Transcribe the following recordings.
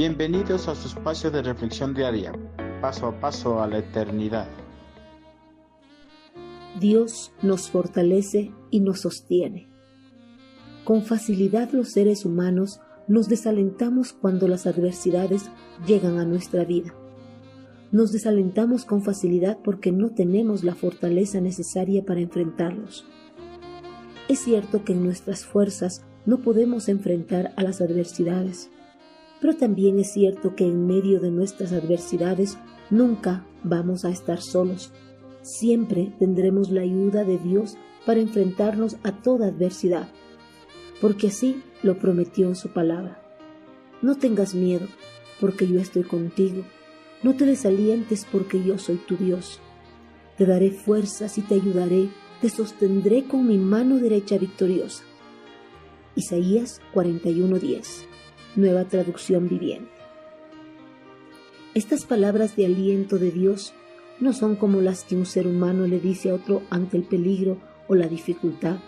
Bienvenidos a su espacio de reflexión diaria, paso a paso a la eternidad. Dios nos fortalece y nos sostiene. Con facilidad los seres humanos nos desalentamos cuando las adversidades llegan a nuestra vida. Nos desalentamos con facilidad porque no tenemos la fortaleza necesaria para enfrentarlos. Es cierto que en nuestras fuerzas no podemos enfrentar a las adversidades, pero también es cierto que en medio de nuestras adversidades nunca vamos a estar solos. Siempre tendremos la ayuda de Dios para enfrentarnos a toda adversidad, porque así lo prometió en su palabra. No tengas miedo, porque yo estoy contigo. No te desalientes, porque yo soy tu Dios. Te daré fuerzas y te ayudaré, te sostendré con mi mano derecha victoriosa. Isaías 41:10, nueva traducción viviente. Estas palabras de aliento de Dios no son como las que un ser humano le dice a otro ante el peligro o la dificultad.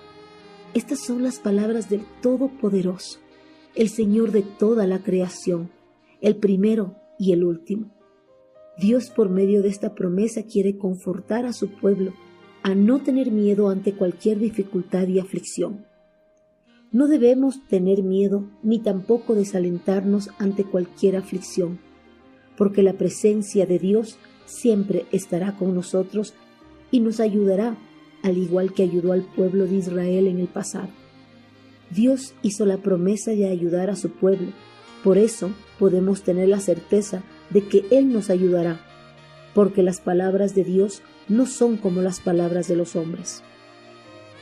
Estas son las palabras del Todopoderoso, el Señor de toda la creación, el primero y el último. Dios por medio de esta promesa quiere confortar a su pueblo a no tener miedo ante cualquier dificultad y aflicción. No debemos tener miedo ni tampoco desalentarnos ante cualquier aflicción, porque la presencia de Dios siempre estará con nosotros y nos ayudará, al igual que ayudó al pueblo de Israel en el pasado. Dios hizo la promesa de ayudar a su pueblo, por eso podemos tener la certeza de que Él nos ayudará, porque las palabras de Dios no son como las palabras de los hombres.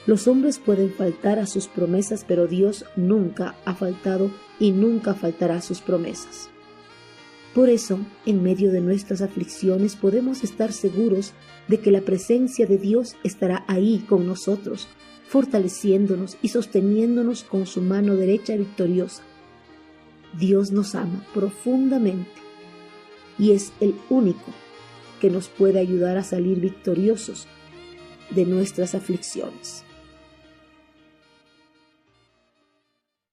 Los hombres pueden faltar a sus promesas, pero Dios nunca ha faltado y nunca faltará a sus promesas. Por eso, en medio de nuestras aflicciones podemos estar seguros de que la presencia de Dios estará ahí con nosotros, fortaleciéndonos y sosteniéndonos con su mano derecha victoriosa. Dios nos ama profundamente y es el único que nos puede ayudar a salir victoriosos de nuestras aflicciones.